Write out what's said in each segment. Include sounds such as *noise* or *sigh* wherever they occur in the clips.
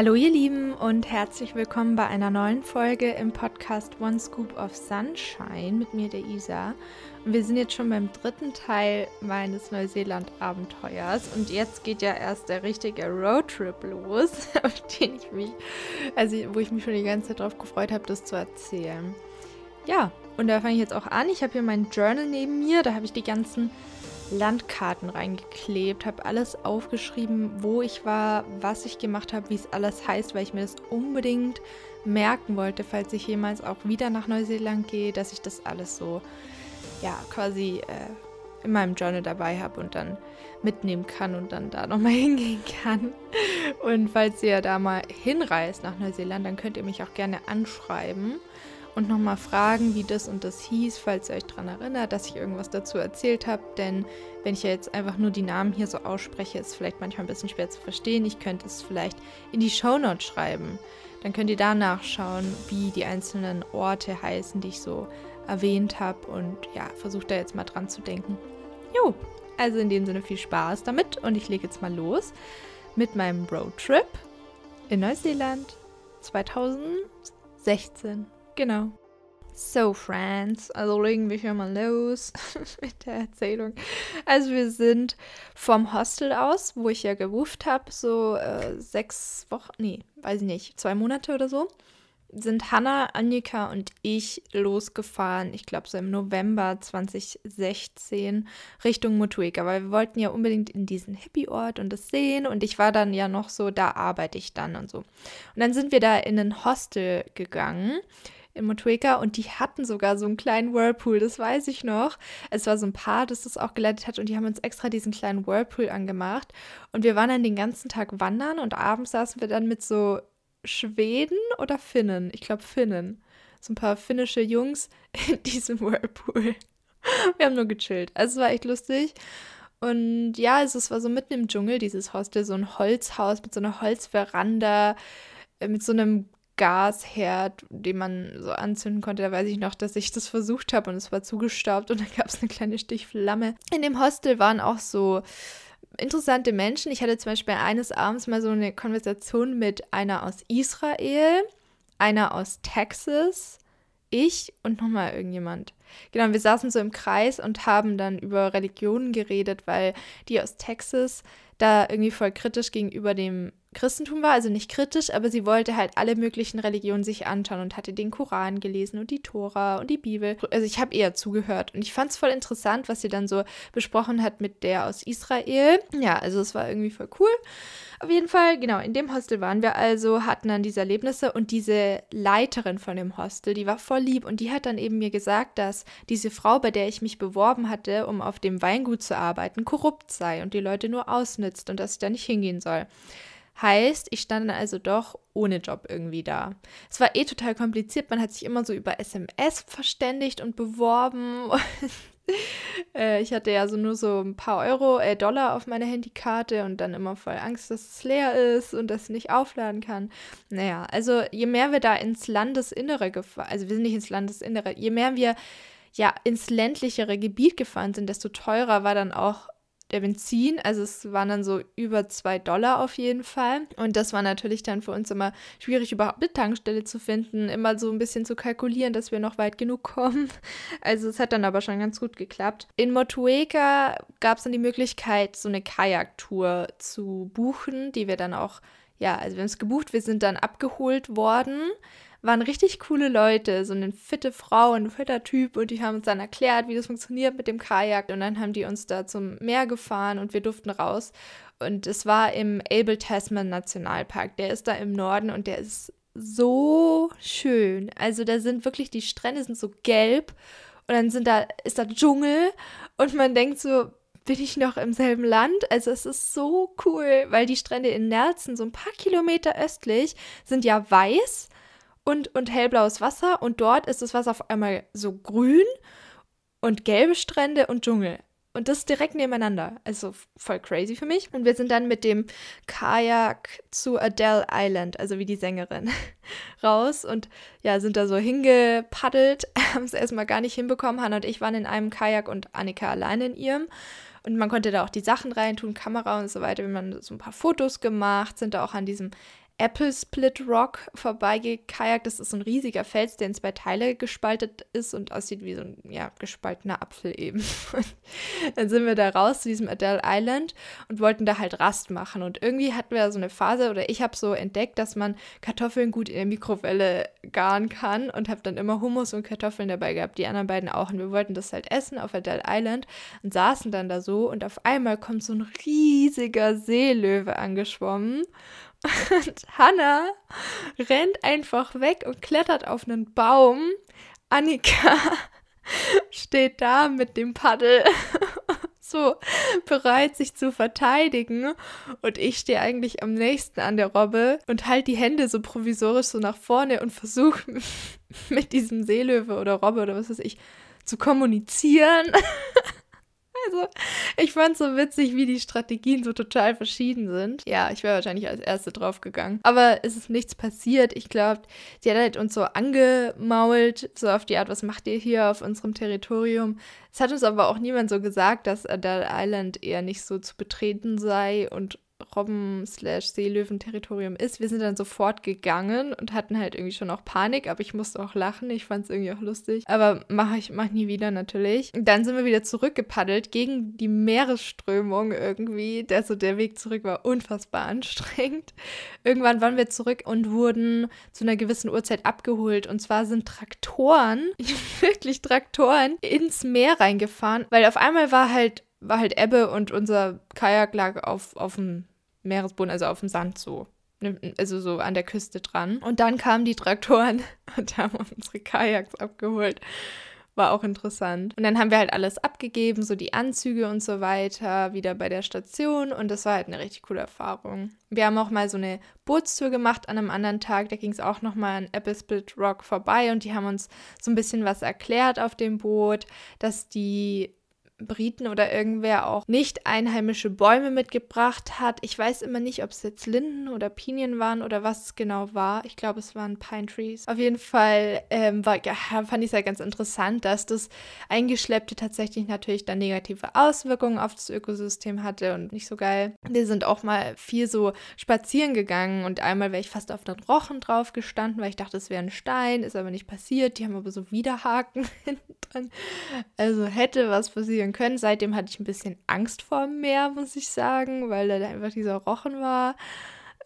Hallo ihr Lieben und herzlich willkommen bei einer neuen Folge im Podcast One Scoop of Sunshine mit mir, der Isa. Und wir sind jetzt schon beim dritten Teil meines Neuseeland-Abenteuers und jetzt geht ja erst der richtige Roadtrip los, *laughs* auf den ich mich, also wo ich mich schon die ganze Zeit darauf gefreut habe, das zu erzählen. Ja, und da fange ich jetzt auch an. Ich habe hier mein Journal neben mir, da habe ich die ganzen Landkarten reingeklebt, habe alles aufgeschrieben, wo ich war, was ich gemacht habe, wie es alles heißt, weil ich mir das unbedingt merken wollte, falls ich jemals auch wieder nach Neuseeland gehe, dass ich das alles so, ja, quasi äh, in meinem Journal dabei habe und dann mitnehmen kann und dann da *laughs* nochmal hingehen kann. Und falls ihr da mal hinreist nach Neuseeland, dann könnt ihr mich auch gerne anschreiben und nochmal fragen, wie das und das hieß, falls ihr euch daran erinnert, dass ich irgendwas dazu erzählt habe. Denn wenn ich ja jetzt einfach nur die Namen hier so ausspreche, ist vielleicht manchmal ein bisschen schwer zu verstehen. Ich könnte es vielleicht in die Shownote schreiben. Dann könnt ihr da nachschauen, wie die einzelnen Orte heißen, die ich so erwähnt habe. Und ja, versucht da jetzt mal dran zu denken. Jo, also in dem Sinne viel Spaß damit und ich lege jetzt mal los mit meinem Roadtrip in Neuseeland 2016. Genau. So, Friends, also legen wir hier mal los *laughs* mit der Erzählung. Also, wir sind vom Hostel aus, wo ich ja gewuft habe, so äh, sechs Wochen, nee, weiß ich nicht, zwei Monate oder so, sind Hanna, Annika und ich losgefahren, ich glaube so im November 2016, Richtung Motueka, weil wir wollten ja unbedingt in diesen Hippie-Ort und das sehen und ich war dann ja noch so, da arbeite ich dann und so. Und dann sind wir da in ein Hostel gegangen in Motueka und die hatten sogar so einen kleinen Whirlpool, das weiß ich noch. Es war so ein Paar, das das auch geleitet hat und die haben uns extra diesen kleinen Whirlpool angemacht und wir waren dann den ganzen Tag wandern und abends saßen wir dann mit so Schweden oder Finnen, ich glaube Finnen, so ein paar finnische Jungs *laughs* in diesem Whirlpool. Wir haben nur gechillt. Also es war echt lustig. Und ja, also es war so mitten im Dschungel, dieses Hostel, so ein Holzhaus mit so einer Holzveranda, äh, mit so einem Gasherd, den man so anzünden konnte. Da weiß ich noch, dass ich das versucht habe und es war zugestaubt und *laughs* dann gab es eine kleine Stichflamme. In dem Hostel waren auch so interessante Menschen. Ich hatte zum Beispiel eines Abends mal so eine Konversation mit einer aus Israel, einer aus Texas, ich und nochmal irgendjemand. Genau, wir saßen so im Kreis und haben dann über Religionen geredet, weil die aus Texas da irgendwie voll kritisch gegenüber dem Christentum war, also nicht kritisch, aber sie wollte halt alle möglichen Religionen sich anschauen und hatte den Koran gelesen und die Tora und die Bibel. Also ich habe eher zugehört und ich fand es voll interessant, was sie dann so besprochen hat mit der aus Israel. Ja, also es war irgendwie voll cool. Auf jeden Fall, genau, in dem Hostel waren wir also, hatten dann diese Erlebnisse und diese Leiterin von dem Hostel, die war voll lieb und die hat dann eben mir gesagt, dass diese Frau, bei der ich mich beworben hatte, um auf dem Weingut zu arbeiten, korrupt sei und die Leute nur ausnützt und dass ich da nicht hingehen soll. Heißt, ich stand also doch ohne Job irgendwie da. Es war eh total kompliziert. Man hat sich immer so über SMS verständigt und beworben. *laughs* äh, ich hatte ja so nur so ein paar Euro, äh, Dollar auf meiner Handykarte und dann immer voll Angst, dass es leer ist und dass es nicht aufladen kann. Naja, also je mehr wir da ins Landesinnere gefahren, also wir sind nicht ins Landesinnere, je mehr wir ja ins ländlichere Gebiet gefahren sind, desto teurer war dann auch der Benzin. Also es waren dann so über zwei Dollar auf jeden Fall. Und das war natürlich dann für uns immer schwierig, überhaupt eine Tankstelle zu finden, immer so ein bisschen zu kalkulieren, dass wir noch weit genug kommen. *laughs* Also es hat dann aber schon ganz gut geklappt. In Motueka gab es dann die Möglichkeit, so eine Kajaktour zu buchen, die wir dann auch, ja, also wir haben es gebucht, wir sind dann abgeholt worden waren richtig coole Leute, so eine fitte Frau, ein fitter Typ und die haben uns dann erklärt, wie das funktioniert mit dem Kajak und dann haben die uns da zum Meer gefahren und wir durften raus und es war im Abel Tasman Nationalpark, der ist da im Norden und der ist so schön. Also da sind wirklich die Strände sind so gelb und dann sind da ist da Dschungel und man denkt so, bin ich noch im selben Land? Also es ist so cool, weil die Strände in Nelson, so ein paar Kilometer östlich, sind ja weiß und, und hellblaues Wasser und dort ist das Wasser auf einmal so grün und gelbe Strände und Dschungel. Und das direkt nebeneinander. Also voll crazy für mich. Und wir sind dann mit dem Kajak zu Adele Island, also wie die Sängerin, *laughs* raus und ja, sind da so hingepaddelt, *laughs* haben es erstmal gar nicht hinbekommen. Hannah und ich waren in einem Kajak und Annika alleine in ihrem. Und man konnte da auch die Sachen reintun, Kamera und so weiter. Wir haben so ein paar Fotos gemacht, sind da auch an diesem Apple Split Rock vorbeigekajakt. Das ist so ein riesiger Fels, der in zwei Teile gespaltet ist und aussieht wie so ein ja, gespaltener Apfel eben. *laughs* dann sind wir da raus zu diesem Adele Island und wollten da halt Rast machen. Und irgendwie hatten wir so eine Phase, oder ich habe so entdeckt, dass man Kartoffeln gut in der Mikrowelle garen kann und habe dann immer Hummus und Kartoffeln dabei gehabt. Die anderen beiden auch. Und wir wollten das halt essen auf Adele Island und saßen dann da so und auf einmal kommt so ein riesiger Seelöwe angeschwommen. Und Hannah rennt einfach weg und klettert auf einen Baum. Annika *laughs* steht da mit dem Paddel *laughs* so bereit, sich zu verteidigen. Und ich stehe eigentlich am nächsten an der Robbe und halte die Hände so provisorisch so nach vorne und versuche *laughs* mit diesem Seelöwe oder Robbe oder was weiß ich zu kommunizieren. Also, ich fand so witzig, wie die Strategien so total verschieden sind. Ja, ich wäre wahrscheinlich als Erste drauf gegangen. Aber es ist nichts passiert. Ich glaube, sie hat halt uns so angemault, so auf die Art, was macht ihr hier auf unserem Territorium? Es hat uns aber auch niemand so gesagt, dass Adele Island eher nicht so zu betreten sei und Robben-Seelöwen-Territorium ist. Wir sind dann sofort gegangen und hatten halt irgendwie schon auch Panik, aber ich musste auch lachen. Ich fand es irgendwie auch lustig. Aber mache ich mach nie wieder natürlich. Dann sind wir wieder zurückgepaddelt gegen die Meeresströmung irgendwie. Also der Weg zurück war unfassbar anstrengend. Irgendwann waren wir zurück und wurden zu einer gewissen Uhrzeit abgeholt. Und zwar sind Traktoren, *laughs* wirklich Traktoren, ins Meer reingefahren, weil auf einmal war halt war halt Ebbe und unser Kajak lag auf, auf dem Meeresboden, also auf dem Sand so. Ne, also so an der Küste dran. Und dann kamen die Traktoren *laughs* und haben unsere Kajaks abgeholt. War auch interessant. Und dann haben wir halt alles abgegeben, so die Anzüge und so weiter, wieder bei der Station. Und das war halt eine richtig coole Erfahrung. Wir haben auch mal so eine Bootstour gemacht an einem anderen Tag. Da ging es auch nochmal an Apple Split Rock vorbei und die haben uns so ein bisschen was erklärt auf dem Boot, dass die Briten oder irgendwer auch nicht einheimische Bäume mitgebracht hat. Ich weiß immer nicht, ob es jetzt Linden oder Pinien waren oder was es genau war. Ich glaube, es waren Pine Trees. Auf jeden Fall ähm, war, ja, fand ich es ja ganz interessant, dass das Eingeschleppte tatsächlich natürlich dann negative Auswirkungen auf das Ökosystem hatte und nicht so geil. Wir sind auch mal viel so spazieren gegangen und einmal wäre ich fast auf den Rochen drauf gestanden, weil ich dachte, es wäre ein Stein, ist aber nicht passiert. Die haben aber so Widerhaken *laughs* hinten dran. Also hätte was passieren sein können. Seitdem hatte ich ein bisschen Angst vor dem Meer, muss ich sagen, weil da einfach dieser Rochen war.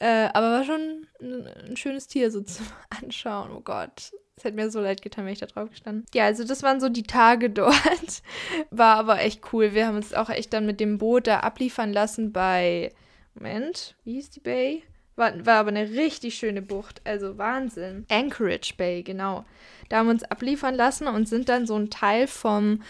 Äh, aber war schon ein, ein, schönes Tier so *laughs* zum Anschauen. Oh Gott. Es hätte mir so leid getan, wenn ich da drauf gestanden. Ja, also das waren so die Tage *laughs* dort. War aber echt cool. Wir haben uns auch echt dann mit dem Boot da abliefern lassen bei. Moment, wie hieß die Bay? War, war aber eine richtig schöne Bucht. Also Wahnsinn. Anchorage Bay, genau. Da haben wir uns abliefern lassen und sind dann so ein Teil vom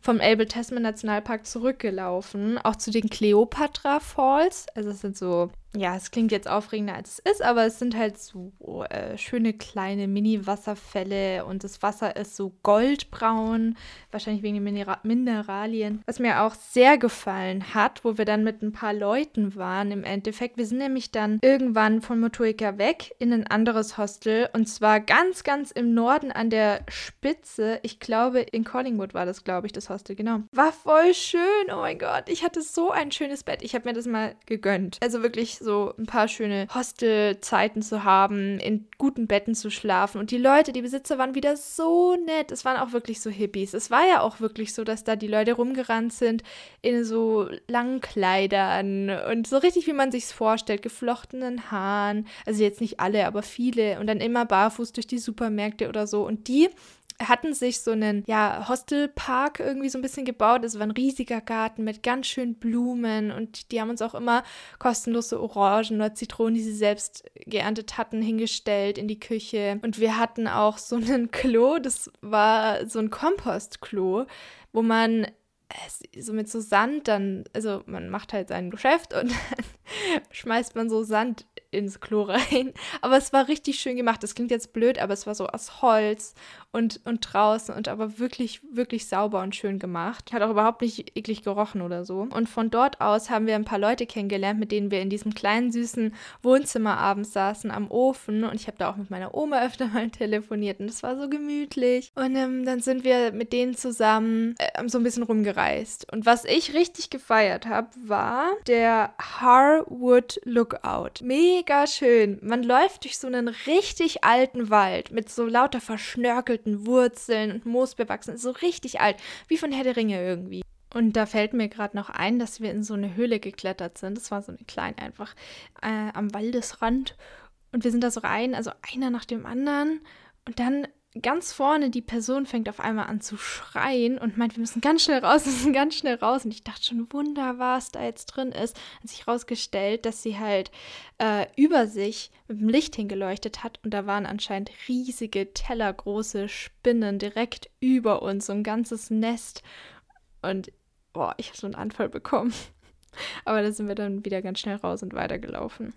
vom Abel Tasman Nationalpark zurückgelaufen, auch zu den Cleopatra Falls. Also es sind so ja, es klingt jetzt aufregender als es ist, aber es sind halt so äh, schöne kleine Mini-Wasserfälle und das Wasser ist so goldbraun, wahrscheinlich wegen den Minera Mineralien. Was mir auch sehr gefallen hat, wo wir dann mit ein paar Leuten waren im Endeffekt. Wir sind nämlich dann irgendwann von Motueka weg in ein anderes Hostel und zwar ganz, ganz im Norden an der Spitze. Ich glaube, in Collingwood war das, glaube ich, das Hostel, genau. War voll schön, oh mein Gott. Ich hatte so ein schönes Bett. Ich habe mir das mal gegönnt. Also wirklich so ein paar schöne Hostelzeiten zu haben, in guten Betten zu schlafen. Und die Leute, die Besitzer waren wieder so nett. Es waren auch wirklich so Hippies. Es war ja auch wirklich so, dass da die Leute rumgerannt sind in so langen Kleidern und so richtig, wie man sich's vorstellt, geflochtenen Haaren. Also jetzt nicht alle, aber viele. Und dann immer barfuß durch die Supermärkte oder so. Und die hatten sich so einen ja, Hostelpark irgendwie so ein bisschen gebaut. Es war ein riesiger Garten mit ganz schön Blumen und die haben uns auch immer kostenlose Orangen oder Zitronen, die sie selbst geerntet hatten, hingestellt in die Küche. Und wir hatten auch so einen *laughs* Klo, das war so ein Kompostklo, wo man äh, so mit so Sand dann, also man macht halt sein Geschäft und *laughs* dann *laughs* schmeißt man so Sand ins Klo rein. Aber es war richtig schön gemacht. Das klingt jetzt blöd, aber es war so aus Holz und, und draußen und aber wirklich, wirklich sauber und schön gemacht. Hat auch überhaupt nicht eklig gerochen oder so. Und von dort aus haben wir ein paar Leute kennengelernt, mit denen wir in diesem kleinen, süßen Wohnzimmer abends saßen am Ofen. Und ich habe da auch mit meiner Oma öfter mal *laughs* telefoniert und es war so gemütlich. Und ähm, dann sind wir mit denen zusammen äh, so ein bisschen rumgereist. Und was ich richtig gefeiert habe, war der Har Harewood Lookout. Mega schön. Man läuft durch so einen richtig alten Wald mit so lauter verschnörkelten Wurzeln und Moos bewachsen. So richtig alt, wie von Herr der Ringe irgendwie. Und da fällt mir gerade noch ein, dass wir in so eine Höhle geklettert sind. Das war so eine kleine einfach äh, am Waldesrand. Und wir sind da so rein, also einer nach dem anderen. Und dann ganz vorne die Person fängt auf einmal an zu schreien und meint, wir müssen ganz schnell raus, *laughs* wir müssen ganz schnell raus. Und ich dachte schon, wunder, was da jetzt drin ist. Hat sich herausgestellt, dass sie halt äh, über sich mit dem Licht hingeleuchtet hat und da waren anscheinend riesige, tellergroße Spinnen direkt über uns, so ein ganzes Nest. Und boah, ich habe so einen Anfall bekommen. *laughs* Aber da sind wir dann wieder ganz schnell raus und weitergelaufen.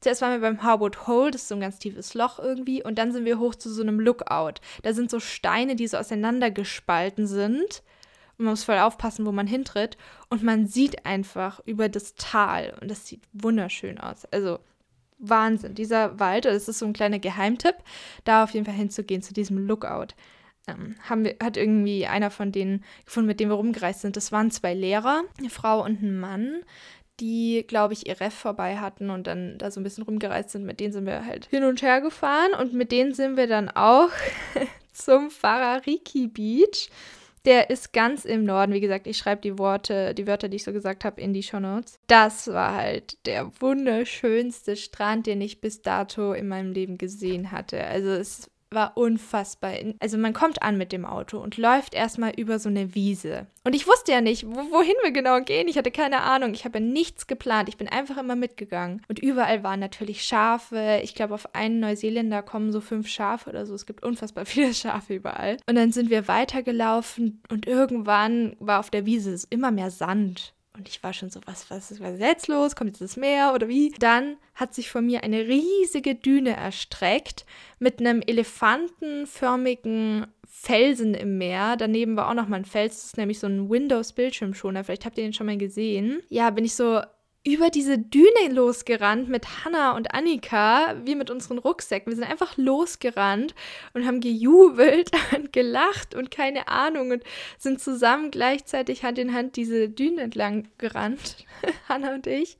Zuerst waren wir beim Harwood Hole, das ist so ein ganz tiefes Loch irgendwie, und dann sind wir hoch zu so einem Lookout. Da sind so Steine, die so auseinandergespalten sind. Und man muss voll aufpassen, wo man hintritt. Und man sieht einfach über das Tal. Und das sieht wunderschön aus. Also Wahnsinn. Dieser Wald, das ist so ein kleiner Geheimtipp, da auf jeden Fall hinzugehen, zu diesem Lookout. Ähm, haben wir, hat irgendwie einer von denen gefunden, mit dem wir rumgereist sind. Das waren zwei Lehrer, eine Frau und ein Mann die, glaube ich, ihr Ref vorbei hatten und dann da so ein bisschen rumgereist sind. Mit denen sind wir halt hin und her gefahren und mit denen sind wir dann auch *laughs* zum Farariki Beach. Der ist ganz im Norden. Wie gesagt, ich schreibe die Worte, die Wörter, die ich so gesagt habe, in die Show Notes. Das war halt der wunderschönste Strand, den ich bis dato in meinem Leben gesehen hatte. Also es war unfassbar. Also man kommt an mit dem Auto und läuft erstmal über so eine Wiese. Und ich wusste ja nicht, wohin wir genau gehen. Ich hatte keine Ahnung. Ich habe ja nichts geplant. Ich bin einfach immer mitgegangen. Und überall waren natürlich Schafe. Ich glaube, auf einen Neuseeländer kommen so fünf Schafe oder so. Es gibt unfassbar *laughs* viele Schafe überall. Und dann sind wir weitergelaufen und irgendwann war auf der Wiese immer mehr Sand. Und ich war schon so, was, was ist jetzt los? Kommt jetzt das Meer oder wie? Dann hat sich vor mir eine riesige Düne erstreckt mit einem elefantenförmigen Felsen im Meer. Daneben war auch noch mal ein Fels, das ist nämlich so ein Windows-Bildschirmschoner. Vielleicht habt ihr den schon mal gesehen. Ja, bin ich so über diese Düne losgerannt mit Hannah und Annika, wir mit unseren Rucksäcken. Wir sind einfach losgerannt und haben gejubelt *laughs* und gelacht und keine Ahnung und sind zusammen gleichzeitig Hand in Hand diese Düne entlang gerannt, *laughs* Hannah und ich.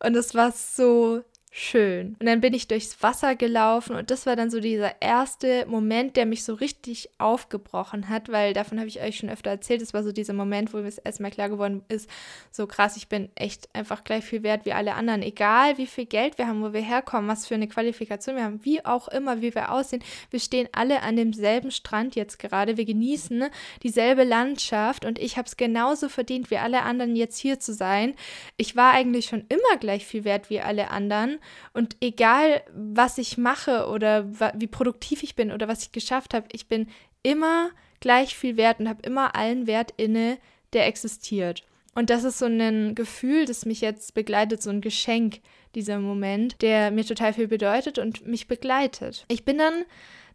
Und es war so schön. Und dann bin ich durchs Wasser gelaufen und das war dann so dieser erste Moment, der mich so richtig aufgebrochen hat, weil davon habe ich euch schon öfter erzählt. Es war so dieser Moment, wo mir erstmal klar geworden ist, so krass, ich bin echt einfach gleich viel wert wie alle anderen. Egal wie viel Geld wir haben, wo wir herkommen, was für eine Qualifikation wir haben, wie auch immer, wie wir aussehen. Wir stehen alle an demselben Strand jetzt gerade. Wir genießen dieselbe Landschaft und ich habe es genauso verdient wie alle anderen jetzt hier zu sein. Ich war eigentlich schon immer gleich viel wert wie alle anderen und egal, was ich mache oder wie produktiv ich bin oder was ich geschafft habe, ich bin immer gleich viel wert und habe immer allen Wert inne, der existiert. Und das ist so ein Gefühl, das mich jetzt begleitet, so ein Geschenk, dieser Moment, der mir total viel bedeutet und mich begleitet. Ich bin dann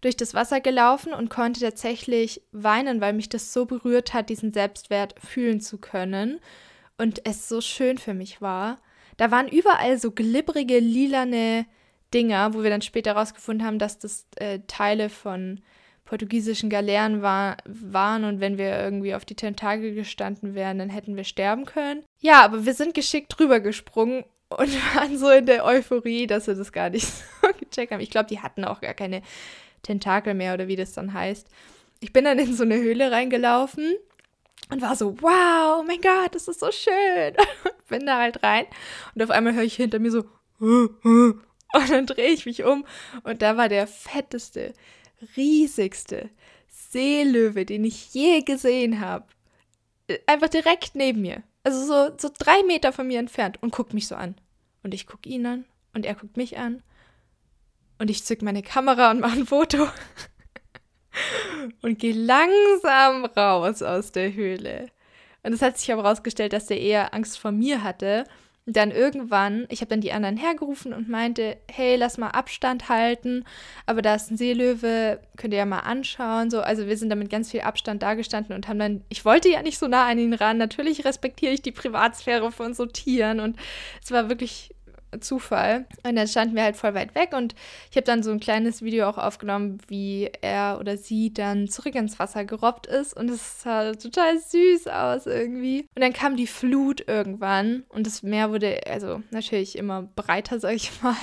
durch das Wasser gelaufen und konnte tatsächlich weinen, weil mich das so berührt hat, diesen Selbstwert fühlen zu können und es so schön für mich war. Da waren überall so glibbrige, lilane Dinger, wo wir dann später herausgefunden haben, dass das äh, Teile von portugiesischen Galeeren war, waren und wenn wir irgendwie auf die Tentakel gestanden wären, dann hätten wir sterben können. Ja, aber wir sind geschickt drüber gesprungen und *laughs* waren so in der Euphorie, dass wir das gar nicht *laughs* so gecheckt haben. Ich glaube, die hatten auch gar keine Tentakel mehr oder wie das dann heißt. Ich bin dann in so eine Höhle reingelaufen und war so, wow, mein Gott, das ist so schön. Und *laughs* bin da halt rein und auf einmal höre ich hinter mir so, *laughs* und dann drehe ich mich um und da war der fetteste, riesigste Seelöwe, den ich je gesehen habe. Einfach direkt neben mir. Also so, so drei Meter von mir entfernt und guckt mich so an. Und ich gucke ihn an und er guckt mich an. Und ich zück meine Kamera und mache ein Foto *laughs* und gehe langsam raus aus der Höhle. Und es hat sich aber herausgestellt, dass der eher Angst vor mir hatte. Und dann irgendwann, ich habe dann die anderen hergerufen und meinte, hey, lass mal Abstand halten, aber da ist ein Seelöwe, könnt ihr ja mal anschauen. So, also wir sind da mit ganz viel Abstand dagestanden und haben dann, ich wollte ja nicht so nah an ihn ran. Natürlich respektiere ich die Privatsphäre von so Tieren und es war wirklich Zufall. Und dann standen wir halt voll weit weg und ich habe dann so ein kleines Video auch aufgenommen, wie er oder sie dann zurück ins Wasser gerobbt ist und es sah total süß aus irgendwie. Und dann kam die Flut irgendwann und das Meer wurde also natürlich immer breiter, sag ich *laughs* mal,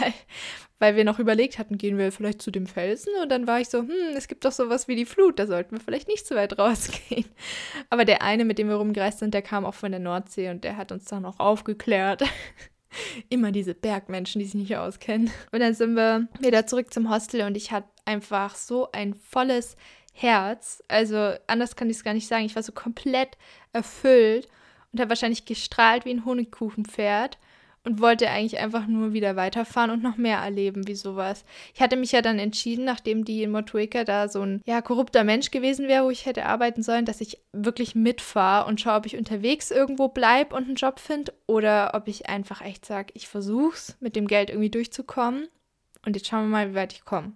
weil wir noch überlegt hatten, gehen wir vielleicht zu dem Felsen und dann war ich so, hm, es gibt doch sowas wie die Flut, da sollten wir vielleicht nicht zu weit rausgehen. Aber der eine, mit dem wir rumgereist sind, der kam auch von der Nordsee und der hat uns dann auch aufgeklärt. *laughs* *laughs* Immer diese Bergmenschen, die sich nicht auskennen. Und dann sind wir wieder zurück zum Hostel und ich hatte einfach so ein volles Herz. Also anders kann ich es gar nicht sagen. Ich war so komplett erfüllt und habe wahrscheinlich gestrahlt wie ein Honigkuchenpferd und wollte eigentlich einfach nur wieder weiterfahren und noch mehr erleben wie sowas. Ich hatte mich ja dann entschieden, nachdem die in Motueka da so ein ja, korrupter Mensch gewesen wäre, wo ich hätte arbeiten sollen, dass ich wirklich mitfahre und schaue, ob ich unterwegs irgendwo bleibe und einen Job finde oder ob ich einfach echt sage, ich versuch's mit dem Geld irgendwie durchzukommen und jetzt schauen wir mal, wie weit ich komme.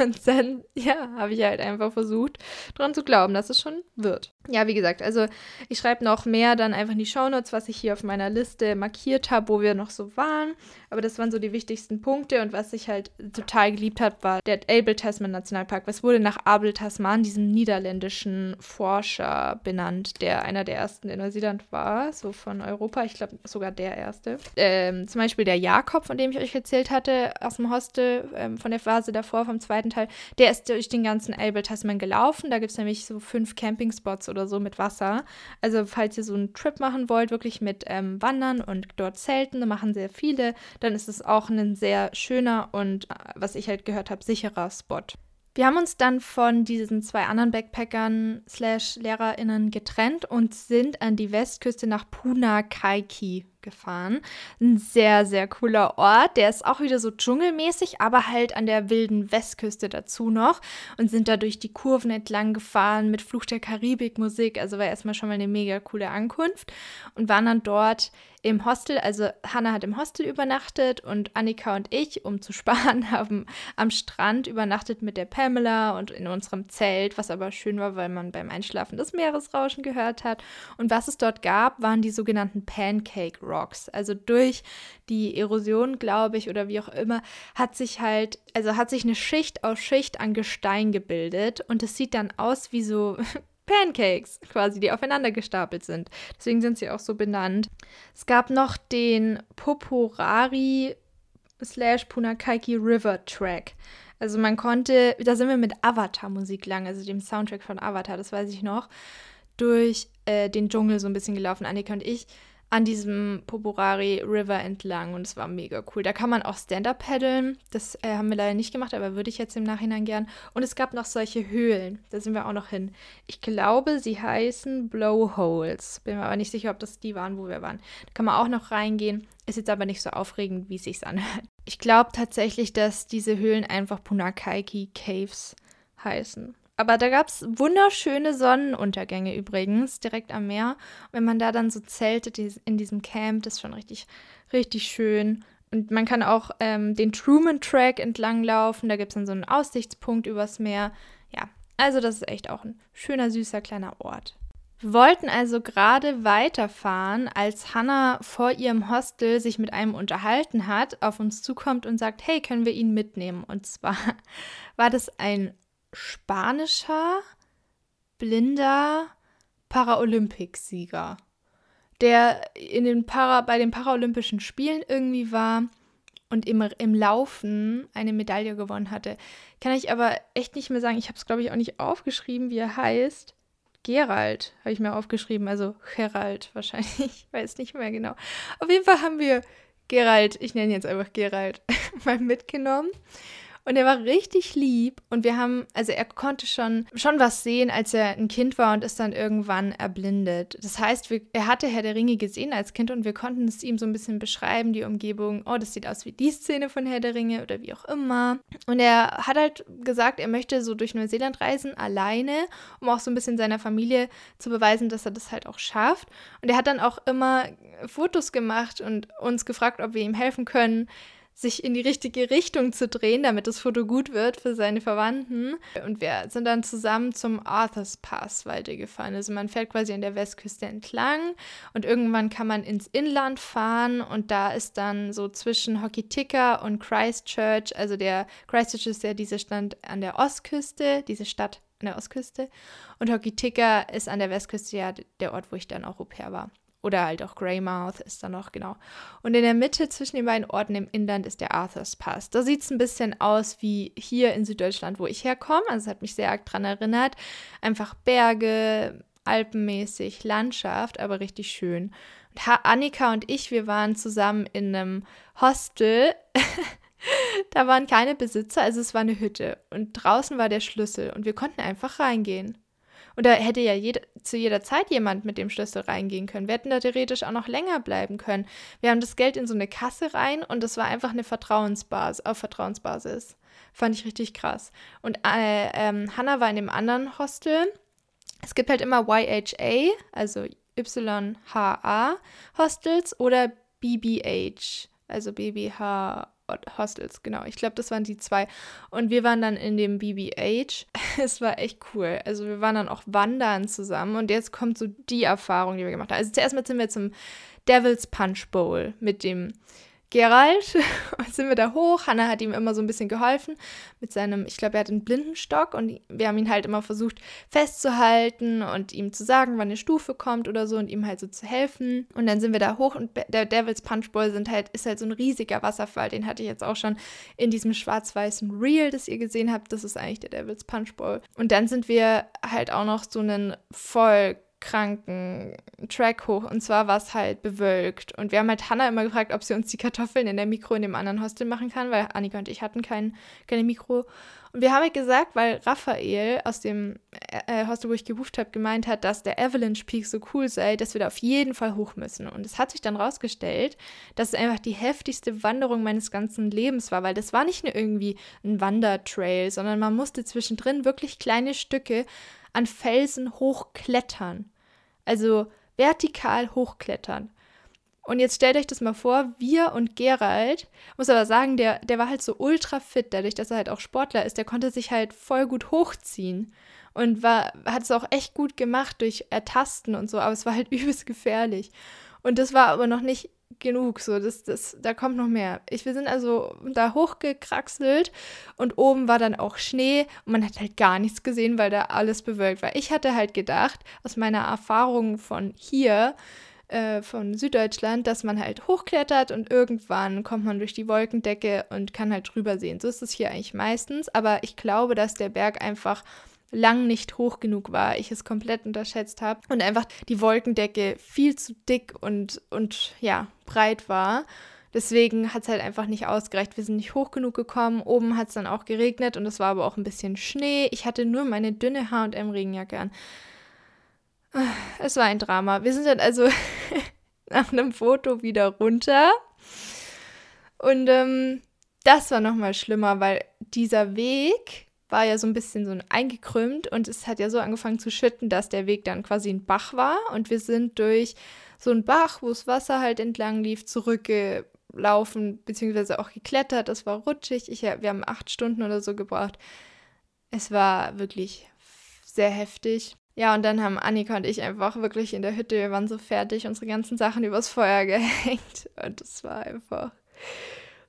Und dann, ja, habe ich halt einfach versucht, daran zu glauben, dass es schon wird. Ja, wie gesagt, also ich schreibe noch mehr dann einfach in die Shownotes, was ich hier auf meiner Liste markiert habe, wo wir noch so waren. Aber das waren so die wichtigsten Punkte und was ich halt total geliebt habe, war der Abel Tasman Nationalpark. Was wurde nach Abel Tasman, diesem niederländischen Forscher, benannt, der einer der ersten in Neuseeland war, so von Europa. Ich glaube sogar der erste. Ähm, zum Beispiel der Jakob, von dem ich euch erzählt hatte, aus dem Hostel, ähm, von der Phase davor, vom zweiten Teil, der ist durch den ganzen Abel Tasman gelaufen. Da gibt es nämlich so fünf Campingspots oder so mit Wasser. Also falls ihr so einen Trip machen wollt, wirklich mit ähm, Wandern und dort Zelten, da machen sehr viele, dann ist es auch ein sehr schöner und, äh, was ich halt gehört habe, sicherer Spot. Wir haben uns dann von diesen zwei anderen Backpackern slash LehrerInnen getrennt und sind an die Westküste nach Puna Kaiki gefahren. Ein sehr, sehr cooler Ort. Der ist auch wieder so dschungelmäßig, aber halt an der wilden Westküste dazu noch und sind da durch die Kurven entlang gefahren mit Fluch der Karibik Musik. Also war erstmal schon mal eine mega coole Ankunft und waren dann dort im Hostel. Also Hannah hat im Hostel übernachtet und Annika und ich, um zu *laughs* sparen, haben am Strand übernachtet mit der Pamela und in unserem Zelt, was aber schön war, weil man beim Einschlafen das Meeresrauschen gehört hat. Und was es dort gab, waren die sogenannten Pancake Rocks. Also durch die Erosion, glaube ich, oder wie auch immer, hat sich halt, also hat sich eine Schicht aus Schicht an Gestein gebildet und es sieht dann aus wie so *laughs* Pancakes quasi, die aufeinander gestapelt sind. Deswegen sind sie auch so benannt. Es gab noch den Poporari slash Punakaiki River Track. Also man konnte, da sind wir mit Avatar-Musik lang, also dem Soundtrack von Avatar, das weiß ich noch, durch äh, den Dschungel so ein bisschen gelaufen, Annika und ich an diesem Poporari River entlang und es war mega cool. Da kann man auch Stand-up paddeln. Das äh, haben wir leider nicht gemacht, aber würde ich jetzt im Nachhinein gern. Und es gab noch solche Höhlen. Da sind wir auch noch hin. Ich glaube, sie heißen Blowholes. Bin mir aber nicht sicher, ob das die waren, wo wir waren. Da kann man auch noch reingehen. Ist jetzt aber nicht so aufregend, wie es sich anhört. Ich glaube tatsächlich, dass diese Höhlen einfach Punakaiki Caves heißen. Aber da gab es wunderschöne Sonnenuntergänge übrigens, direkt am Meer. Wenn man da dann so zeltet in diesem Camp, das ist schon richtig, richtig schön. Und man kann auch ähm, den Truman Track entlang laufen. Da gibt es dann so einen Aussichtspunkt übers Meer. Ja, also das ist echt auch ein schöner, süßer kleiner Ort. Wir wollten also gerade weiterfahren, als Hannah vor ihrem Hostel sich mit einem unterhalten hat, auf uns zukommt und sagt, hey, können wir ihn mitnehmen? Und zwar *laughs* war das ein spanischer, blinder Paralympicsieger, der in den Para, bei den Paralympischen Spielen irgendwie war und im, im Laufen eine Medaille gewonnen hatte. Kann ich aber echt nicht mehr sagen. Ich habe es, glaube ich, auch nicht aufgeschrieben, wie er heißt. Gerald habe ich mir aufgeschrieben, also Gerald wahrscheinlich, ich *laughs* weiß nicht mehr genau. Auf jeden Fall haben wir Gerald, ich nenne jetzt einfach Gerald, *laughs* mal mitgenommen. Und er war richtig lieb und wir haben, also er konnte schon, schon was sehen, als er ein Kind war und ist dann irgendwann erblindet. Das heißt, wir, er hatte Herr der Ringe gesehen als Kind und wir konnten es ihm so ein bisschen beschreiben, die Umgebung. Oh, das sieht aus wie die Szene von Herr der Ringe oder wie auch immer. Und er hat halt gesagt, er möchte so durch Neuseeland reisen, alleine, um auch so ein bisschen seiner Familie zu beweisen, dass er das halt auch schafft. Und er hat dann auch immer Fotos gemacht und uns gefragt, ob wir ihm helfen können sich in die richtige Richtung zu drehen, damit das Foto gut wird für seine Verwandten. Und wir sind dann zusammen zum Arthurs Pass weitergefahren. Also man fährt quasi an der Westküste entlang und irgendwann kann man ins Inland fahren und da ist dann so zwischen Hokitika und Christchurch, also der Christchurch ist ja diese Stadt an der Ostküste, diese Stadt an der Ostküste und Hokitika ist an der Westküste ja der Ort, wo ich dann auch Au pair war. Oder halt auch Greymouth ist da noch, genau. Und in der Mitte zwischen den beiden Orten im Inland ist der Arthurs Pass. Da sieht es ein bisschen aus wie hier in Süddeutschland, wo ich herkomme. Also es hat mich sehr arg daran erinnert. Einfach Berge, alpenmäßig, Landschaft, aber richtig schön. Und Annika und ich, wir waren zusammen in einem Hostel. *laughs* da waren keine Besitzer, also es war eine Hütte. Und draußen war der Schlüssel und wir konnten einfach reingehen. Und da hätte ja jede, zu jeder Zeit jemand mit dem Schlüssel reingehen können. Wir hätten da theoretisch auch noch länger bleiben können. Wir haben das Geld in so eine Kasse rein und das war einfach eine Vertrauensbasis, auf Vertrauensbasis. Fand ich richtig krass. Und äh, ähm, Hannah war in dem anderen Hostel. Es gibt halt immer YHA, also YHA Hostels oder BBH, also BBH Hostels, genau. Ich glaube, das waren die zwei. Und wir waren dann in dem BBH. *laughs* Es war echt cool. Also wir waren dann auch wandern zusammen. Und jetzt kommt so die Erfahrung, die wir gemacht haben. Also zuerst mal sind wir zum Devil's Punch Bowl mit dem Gerald, *laughs* sind wir da hoch. Hannah hat ihm immer so ein bisschen geholfen mit seinem, ich glaube, er hat einen Blindenstock und wir haben ihn halt immer versucht festzuhalten und ihm zu sagen, wann eine Stufe kommt oder so und ihm halt so zu helfen. Und dann sind wir da hoch und der Devil's Punch Bowl sind halt, ist halt so ein riesiger Wasserfall. Den hatte ich jetzt auch schon in diesem schwarz-weißen Reel, das ihr gesehen habt. Das ist eigentlich der Devil's Punch Bowl. Und dann sind wir halt auch noch so einen voll kranken Track hoch und zwar war es halt bewölkt. Und wir haben halt Hannah immer gefragt, ob sie uns die Kartoffeln in der Mikro in dem anderen Hostel machen kann, weil Annika und ich hatten kein, keine Mikro. Und wir haben halt gesagt, weil Raphael aus dem äh, Hostel, wo ich gebucht habe, gemeint hat, dass der Avalanche Peak so cool sei, dass wir da auf jeden Fall hoch müssen. Und es hat sich dann rausgestellt, dass es einfach die heftigste Wanderung meines ganzen Lebens war, weil das war nicht nur irgendwie ein Wandertrail, sondern man musste zwischendrin wirklich kleine Stücke an Felsen hochklettern. Also vertikal hochklettern. Und jetzt stellt euch das mal vor, wir und Gerald, muss aber sagen, der, der war halt so ultra fit, dadurch, dass er halt auch Sportler ist, der konnte sich halt voll gut hochziehen und war, hat es auch echt gut gemacht durch Ertasten und so, aber es war halt *laughs* übelst gefährlich. Und das war aber noch nicht genug. So, das, das, da kommt noch mehr. Ich, wir sind also da hochgekraxelt und oben war dann auch Schnee und man hat halt gar nichts gesehen, weil da alles bewölkt war. Ich hatte halt gedacht, aus meiner Erfahrung von hier, äh, von Süddeutschland, dass man halt hochklettert und irgendwann kommt man durch die Wolkendecke und kann halt drüber sehen. So ist es hier eigentlich meistens, aber ich glaube, dass der Berg einfach lang nicht hoch genug war, ich es komplett unterschätzt habe und einfach die Wolkendecke viel zu dick und, und ja, breit war. Deswegen hat es halt einfach nicht ausgereicht. Wir sind nicht hoch genug gekommen. Oben hat es dann auch geregnet und es war aber auch ein bisschen Schnee. Ich hatte nur meine dünne H&M-Regenjacke an. Es war ein Drama. Wir sind dann also *laughs* nach einem Foto wieder runter. Und ähm, das war nochmal schlimmer, weil dieser Weg war ja so ein bisschen so eingekrümmt und es hat ja so angefangen zu schütten, dass der Weg dann quasi ein Bach war und wir sind durch so einen Bach, wo das Wasser halt entlang lief, zurückgelaufen, beziehungsweise auch geklettert. Es war rutschig. Ich, wir haben acht Stunden oder so gebraucht. Es war wirklich sehr heftig. Ja, und dann haben Annika und ich einfach wirklich in der Hütte, wir waren so fertig, unsere ganzen Sachen übers Feuer *laughs* gehängt. Und es war einfach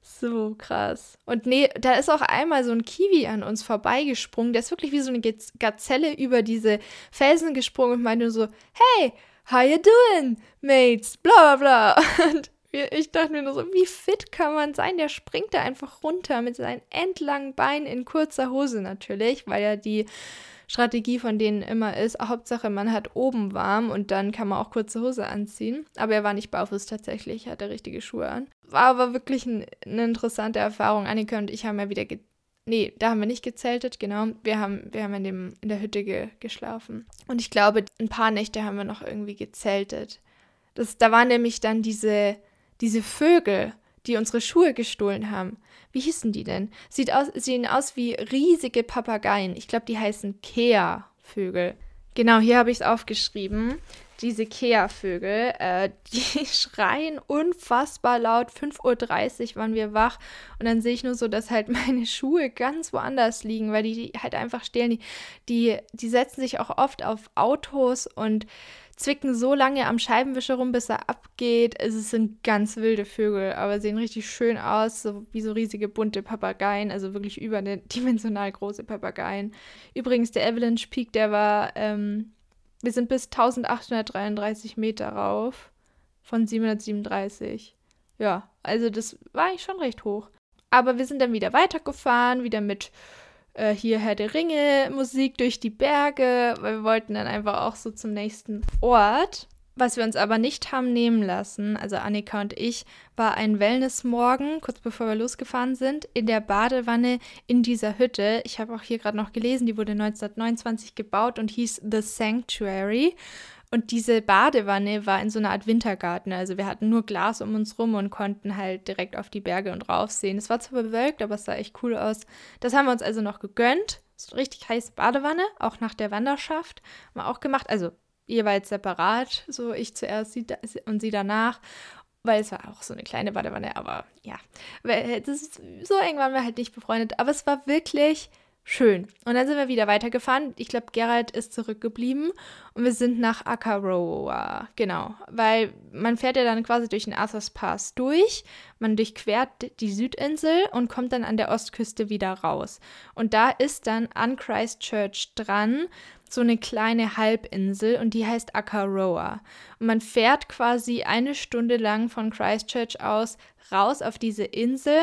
so krass. Und nee, da ist auch einmal so ein Kiwi an uns vorbeigesprungen. Der ist wirklich wie so eine Gazelle über diese Felsen gesprungen und meinte so, hey, how you doing, mates? Bla bla bla. *laughs* Und ich dachte mir nur so, wie fit kann man sein? Der springt da einfach runter mit seinen endlangen Beinen in kurzer Hose natürlich, weil ja die Strategie von denen immer ist, Hauptsache man hat oben warm und dann kann man auch kurze Hose anziehen. Aber er war nicht barfuß tatsächlich, hatte richtige Schuhe an. War aber wirklich ein, eine interessante Erfahrung. Annika und ich haben ja wieder Nee, da haben wir nicht gezeltet, genau. Wir haben, wir haben in, dem, in der Hütte ge geschlafen. Und ich glaube, ein paar Nächte haben wir noch irgendwie gezeltet. Das, da waren nämlich dann diese, diese Vögel, die unsere Schuhe gestohlen haben wie hießen die denn? Sieht aus, sehen aus wie riesige Papageien. Ich glaube, die heißen Kea-Vögel. Genau, hier habe ich es aufgeschrieben. Diese Kea-Vögel, äh, *laughs* die schreien unfassbar laut. 5.30 Uhr waren wir wach und dann sehe ich nur so, dass halt *laughs* meine Schuhe ganz woanders liegen, weil die, die halt einfach stehlen. Die, die, die setzen sich auch oft auf Autos und zwicken so lange am Scheibenwischer rum, bis er abgeht. Es sind ganz wilde Vögel, aber sehen richtig schön aus, so wie so riesige bunte Papageien, also wirklich überdimensional große Papageien. Übrigens, der Avalanche Peak, der war, ähm, wir sind bis 1833 Meter rauf von 737. Ja, also das war eigentlich schon recht hoch. Aber wir sind dann wieder weitergefahren, wieder mit äh, hier Herr der Ringe Musik durch die Berge, weil wir wollten dann einfach auch so zum nächsten Ort. Was wir uns aber nicht haben nehmen lassen, also Annika und ich, war ein Wellnessmorgen, kurz bevor wir losgefahren sind, in der Badewanne in dieser Hütte. Ich habe auch hier gerade noch gelesen, die wurde 1929 gebaut und hieß The Sanctuary. Und diese Badewanne war in so einer Art Wintergarten. Also wir hatten nur Glas um uns rum und konnten halt direkt auf die Berge und raufsehen. Es war zwar bewölkt, aber es sah echt cool aus. Das haben wir uns also noch gegönnt. So richtig heiße Badewanne, auch nach der Wanderschaft. Haben wir auch gemacht. Also jeweils separat. So ich zuerst und sie danach. Weil es war auch so eine kleine Badewanne, aber ja. Das ist, so eng waren wir halt nicht befreundet. Aber es war wirklich Schön. Und dann sind wir wieder weitergefahren. Ich glaube, Gerald ist zurückgeblieben und wir sind nach Akaroa. Genau. Weil man fährt ja dann quasi durch den Arthurs Pass durch. Man durchquert die Südinsel und kommt dann an der Ostküste wieder raus. Und da ist dann an Christchurch dran so eine kleine Halbinsel und die heißt Akaroa. Und man fährt quasi eine Stunde lang von Christchurch aus raus auf diese Insel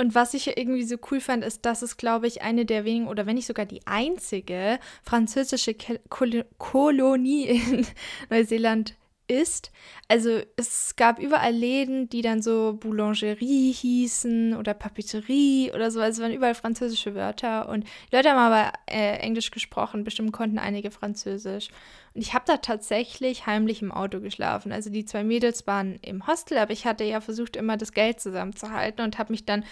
und was ich irgendwie so cool fand, ist, dass es, glaube ich, eine der wenigen oder wenn nicht sogar die einzige französische Kol Kolonie in *laughs* Neuseeland ist. Also es gab überall Läden, die dann so Boulangerie hießen oder Papeterie oder so. Also es waren überall französische Wörter. Und die Leute haben aber äh, Englisch gesprochen, bestimmt konnten einige Französisch. Und ich habe da tatsächlich heimlich im Auto geschlafen. Also die zwei Mädels waren im Hostel, aber ich hatte ja versucht, immer das Geld zusammenzuhalten und habe mich dann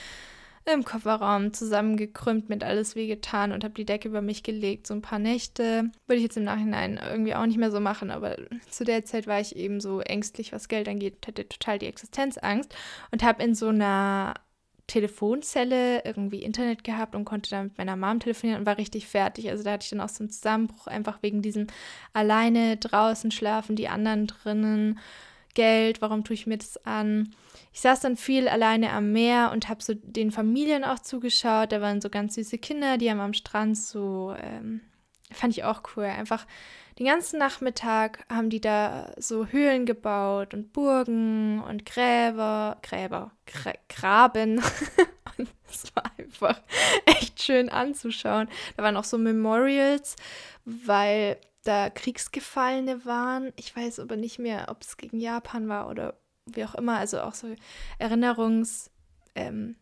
im Kofferraum zusammengekrümmt, mit alles wehgetan und habe die Decke über mich gelegt. So ein paar Nächte. Würde ich jetzt im Nachhinein irgendwie auch nicht mehr so machen, aber zu der Zeit war ich eben so ängstlich, was Geld angeht, hatte total die Existenzangst und habe in so einer Telefonzelle irgendwie Internet gehabt und konnte dann mit meiner Mom telefonieren und war richtig fertig. Also da hatte ich dann auch so einen Zusammenbruch, einfach wegen diesem alleine draußen schlafen, die anderen drinnen, Geld, warum tue ich mir das an? Ich saß dann viel alleine am Meer und habe so den Familien auch zugeschaut. Da waren so ganz süße Kinder, die haben am Strand so, ähm, fand ich auch cool, einfach den ganzen Nachmittag haben die da so Höhlen gebaut und Burgen und Gräber, Gräber, Gra Graben. *laughs* und es war einfach echt schön anzuschauen. Da waren auch so Memorials, weil da Kriegsgefallene waren. Ich weiß aber nicht mehr, ob es gegen Japan war oder wie auch immer. Also auch so Erinnerungsplatten,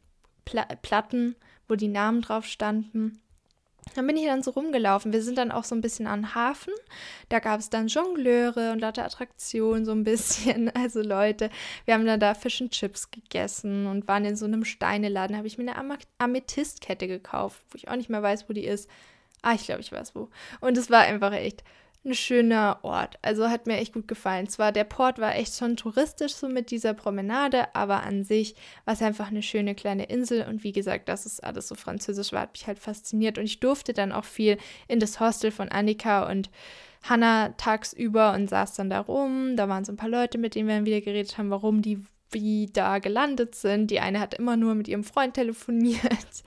ähm, wo die Namen drauf standen. Dann bin ich dann so rumgelaufen. Wir sind dann auch so ein bisschen an Hafen. Da gab es dann Jongleure und lauter Attraktionen, so ein bisschen. *laughs* Also Leute, wir haben dann da Fish and Chips gegessen und waren in so einem Steineladen. Da habe ich mir eine Am Amethystkette gekauft, wo ich auch nicht mehr weiß, wo die ist. Ah, ich glaube, ich weiß wo. Und es war einfach echt ein schöner Ort. Also hat mir echt gut gefallen. Zwar der Port war echt schon touristisch so mit dieser Promenade, aber an sich war es einfach eine schöne kleine Insel und wie gesagt, dass es alles so französisch war, hat mich halt fasziniert und ich durfte dann auch viel in das Hostel von Annika und Hannah tagsüber und saß dann da rum. Da waren so ein paar Leute, mit denen wir dann wieder geredet haben, warum die wie da gelandet sind. Die eine hat immer nur mit ihrem Freund telefoniert.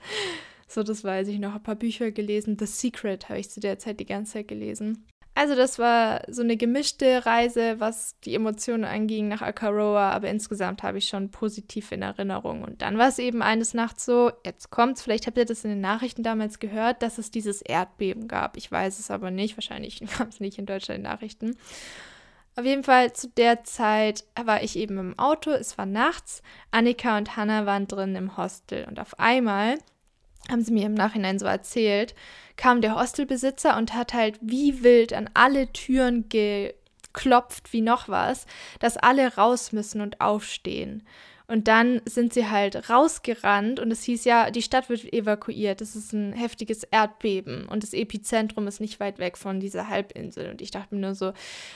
So, das weiß ich noch. Ein paar Bücher gelesen. The Secret habe ich zu der Zeit die ganze Zeit gelesen. Also das war so eine gemischte Reise, was die Emotionen anging nach Akaroa, aber insgesamt habe ich schon positiv in Erinnerung. Und dann war es eben eines Nachts so, jetzt kommt's, vielleicht habt ihr das in den Nachrichten damals gehört, dass es dieses Erdbeben gab. Ich weiß es aber nicht, wahrscheinlich *laughs* gab es nicht in Deutschland in Nachrichten. Auf jeden Fall zu der Zeit war ich eben im Auto, es war nachts, Annika und Hannah waren drin im Hostel und auf einmal haben sie mir im Nachhinein so erzählt, kam der Hostelbesitzer und hat halt wie wild an alle Türen geklopft wie noch was, dass alle raus müssen und aufstehen. Und dann sind sie halt rausgerannt und es hieß ja, die Stadt wird evakuiert. Das ist ein heftiges Erdbeben und das Epizentrum ist nicht weit weg von dieser Halbinsel. Und ich dachte mir nur so,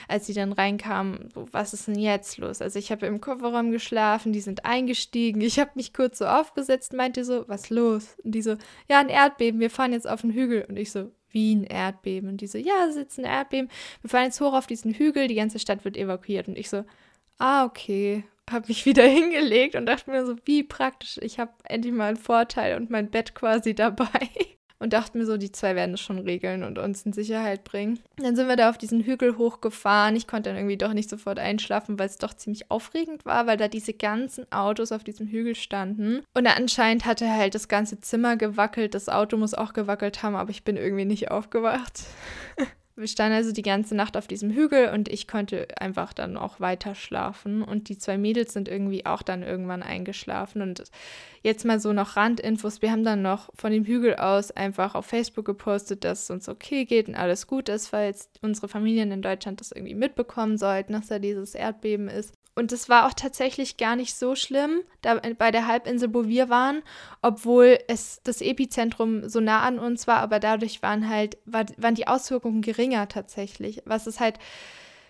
als sie dann reinkamen, was ist denn jetzt los? Also ich habe im Kofferraum geschlafen, die sind eingestiegen. Ich habe mich kurz so aufgesetzt, meinte so, was los? Und die so, ja, ein Erdbeben, wir fahren jetzt auf den Hügel. Und ich so, wie ein Erdbeben. Und die so, ja, es ist ein Erdbeben. Wir fahren jetzt hoch auf diesen Hügel, die ganze Stadt wird evakuiert. Und ich so, ah, okay habe mich *laughs* wieder hingelegt und dachte mir so, wie praktisch, ich habe endlich mal einen Vorteil und mein Bett quasi *laughs* dabei. Und dachte mir so, die zwei werden es schon regeln und uns in Sicherheit bringen. Dann sind wir da auf diesen Hügel hochgefahren. Ich konnte dann irgendwie doch nicht sofort einschlafen, weil es doch ziemlich aufregend war, weil da diese ganzen Autos auf diesem Hügel standen. Und anscheinend hatte halt das ganze Zimmer gewackelt. Das Auto muss auch gewackelt haben, aber ich bin irgendwie nicht aufgewacht. *laughs* Wir standen also die ganze Nacht auf diesem Hügel und ich konnte einfach dann auch weiter schlafen. Und die zwei Mädels sind irgendwie auch dann irgendwann eingeschlafen. Und jetzt mal so noch Randinfos. Wir haben dann noch von dem Hügel aus einfach auf Facebook gepostet, dass es uns okay geht und alles gut ist, jetzt unsere Familien in Deutschland das irgendwie mitbekommen sollten, dass da dieses Erdbeben ist. Und es war auch tatsächlich gar nicht so schlimm da bei der Halbinsel, wo wir waren, obwohl es das Epizentrum so nah an uns war, aber dadurch waren halt, war, waren die Auswirkungen geringer tatsächlich. Was ist halt,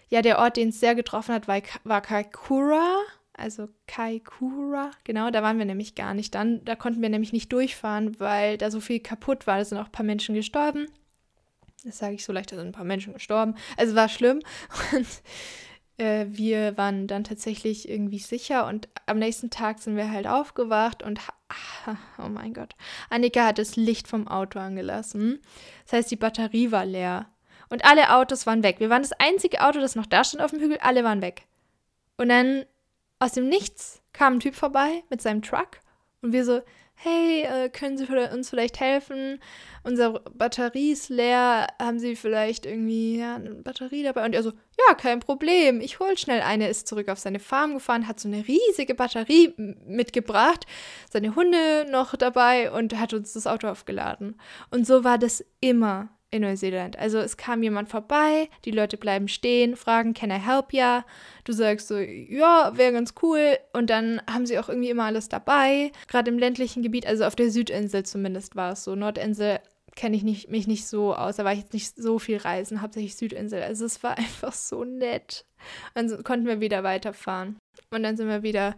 ja, der Ort, den es sehr getroffen hat, war, war Kaikoura. Also Kaikoura, genau, da waren wir nämlich gar nicht dann. Da konnten wir nämlich nicht durchfahren, weil da so viel kaputt war. Da sind auch ein paar Menschen gestorben. Das sage ich so leicht, da sind ein paar Menschen gestorben. Also war schlimm. *laughs* Und äh, wir waren dann tatsächlich irgendwie sicher und am nächsten Tag sind wir halt aufgewacht und ach, oh mein Gott, Annika hat das Licht vom Auto angelassen. Das heißt, die Batterie war leer und alle Autos waren weg. Wir waren das einzige Auto, das noch da stand auf dem Hügel, alle waren weg. Und dann aus dem Nichts kam ein Typ vorbei mit seinem Truck und wir so, hey, äh, können Sie uns vielleicht helfen? Unsere Batterie ist leer, haben Sie vielleicht irgendwie ja, eine Batterie dabei? Und er so, ja, kein Problem, ich hol schnell eine, ist zurück auf seine Farm gefahren, hat so eine riesige Batterie mitgebracht, seine Hunde noch dabei und hat uns das Auto aufgeladen. Und so war das immer in Neuseeland. Also es kam jemand vorbei, die Leute bleiben stehen, fragen, can I help ya? Du sagst so, ja, wäre ganz cool. Und dann haben sie auch irgendwie immer alles dabei. Gerade im ländlichen Gebiet, also auf der Südinsel zumindest war es so. Nordinsel kenne ich nicht, mich nicht so aus. Da war ich jetzt nicht so viel reisen, hauptsächlich Südinsel. Also es war *laughs* einfach so nett. Und so konnten wir wieder weiterfahren. Und dann sind wir wieder